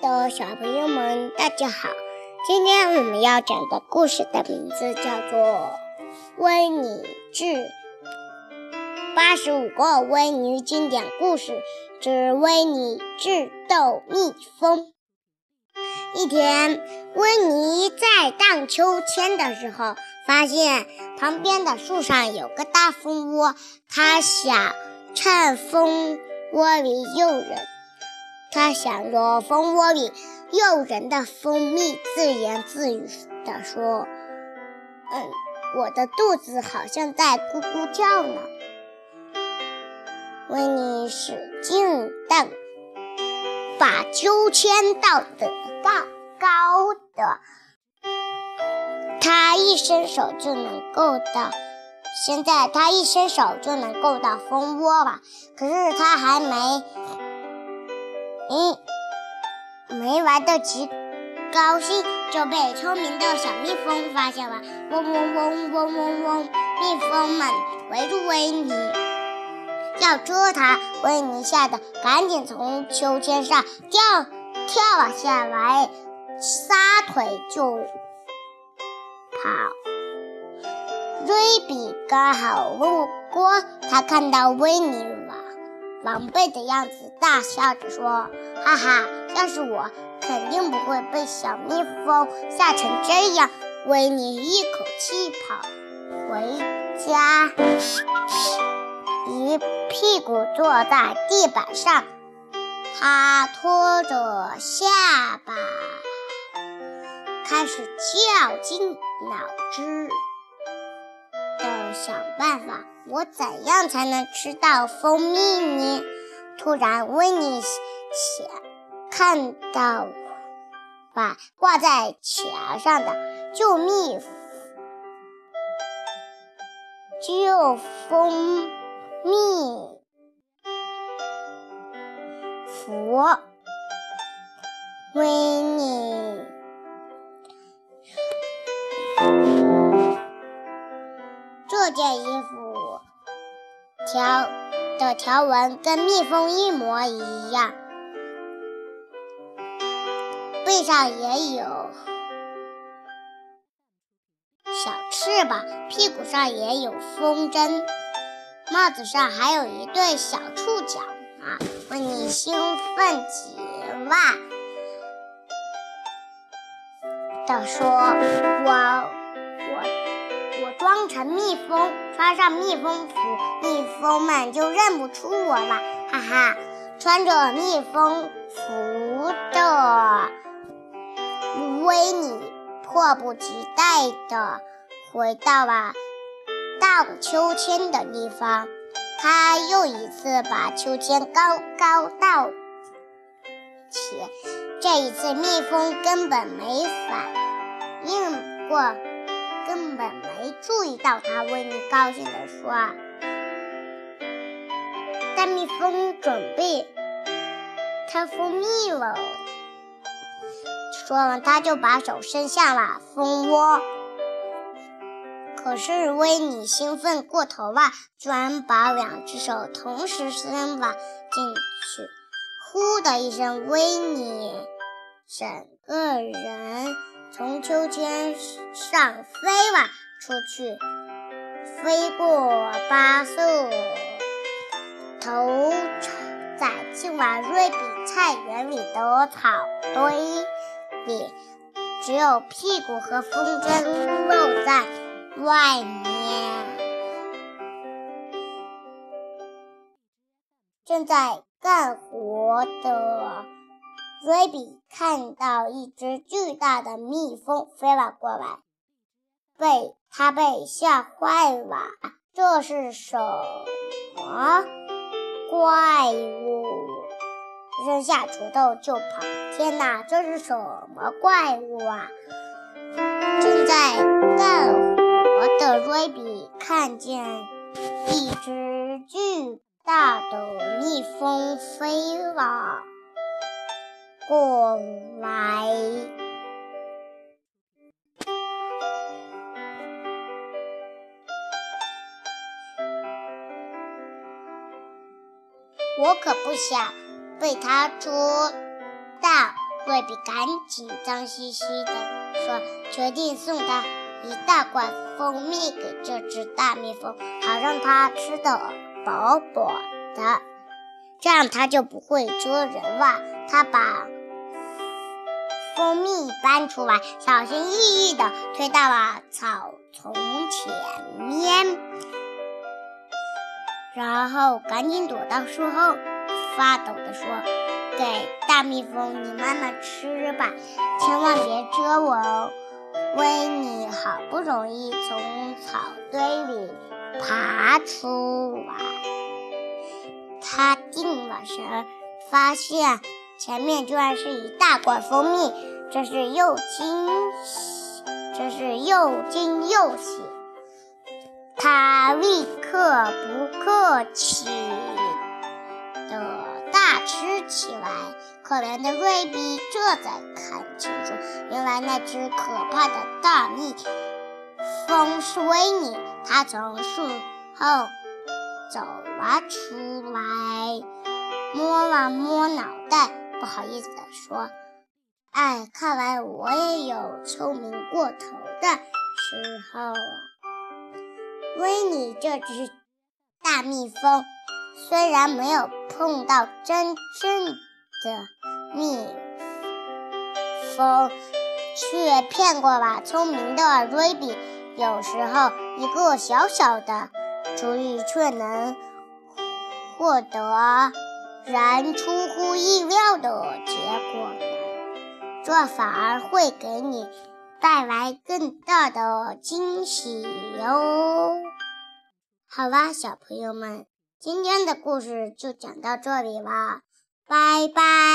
的小朋友们，大家好！今天我们要讲的故事的名字叫做《维尼志八十五个维尼经典故事之维尼智斗蜜蜂》。一天，维尼在荡秋千的时候，发现旁边的树上有个大蜂窝，他想趁蜂窝里有人。他想着蜂窝里诱人的蜂蜜，自言自语地说：“嗯，我的肚子好像在咕咕叫呢。”维尼使劲地把秋千倒得高高的，他一伸手就能够到。现在他一伸手就能够到蜂窝了，可是他还没。嗯，没玩得及高兴，就被聪明的小蜜蜂发现了。嗡嗡嗡嗡嗡嗡，蜜蜂们围住维尼，要捉它。维尼吓得赶紧从秋千上跳跳了下来，撒腿就跑。瑞比刚好路过，他看到维尼。狼狈的样子，大笑着说：“哈哈，要是我，肯定不会被小蜜蜂吓成这样。”维尼一口气跑回家，一屁股坐在地板上，他拖着下巴，开始绞尽脑汁。想办法，我怎样才能吃到蜂蜜呢？突然，威尼想看到把挂在墙上的救蜜救蜂蜜符，维尼。件衣服条的条纹跟蜜蜂一模一样，背上也有小翅膀，屁股上也有风筝，帽子上还有一对小触角啊！问你兴奋极了，的说：“我我。”装成蜜蜂，穿上蜜蜂服，蜜蜂们就认不出我了。哈哈，穿着蜜蜂服的维尼迫不及待地回到了荡秋千的地方。他又一次把秋千高高荡起，这一次蜜蜂根本没反应过。根本没注意到他，维尼高兴地说：“大蜜蜂准备开蜂蜜了。”说完，他就把手伸向了蜂窝。可是维尼兴奋过头了，居然把两只手同时伸了进去。呼的一声，维尼整个人。从秋千上飞了出去，飞过巴士，头栽进了瑞比菜园里的草堆里，只有屁股和风筝露在外面。正在干活的。瑞比看到一只巨大的蜜蜂飞了过来，被他被吓坏了。这是什么怪物？扔下锄头就跑！天哪，这是什么怪物啊？正在干活的瑞比看见一只巨大的蜜蜂飞了。过来，我可不想被他捉到。瑞比赶紧脏兮兮的说：“决定送他一大罐蜂蜜给这只大蜜蜂，好让它吃得饱饱的，这样它就不会捉人了。”他把蜂蜜搬出来，小心翼翼地推到了草丛前面，然后赶紧躲到树后，发抖地说：“给大蜜蜂，你慢慢吃吧，千万别蛰我哦。”维尼好不容易从草堆里爬出来，他定了神，发现。前面居然是一大罐蜂蜜，真是又惊喜，真是又惊又喜。他立刻不客气的大吃起来。可怜的瑞比这才看清楚，原来那只可怕的大蜜蜂是维尼。他从树后走了出来，摸了摸脑袋。不好意思地说：“哎，看来我也有聪明过头的时候啊。”维尼这只大蜜蜂虽然没有碰到真正的蜜蜂，却骗过了聪明的瑞比。有时候，一个小小的主意却能获得。然出乎意料的结果？这反而会给你带来更大的惊喜哟！好啦，小朋友们，今天的故事就讲到这里啦，拜拜。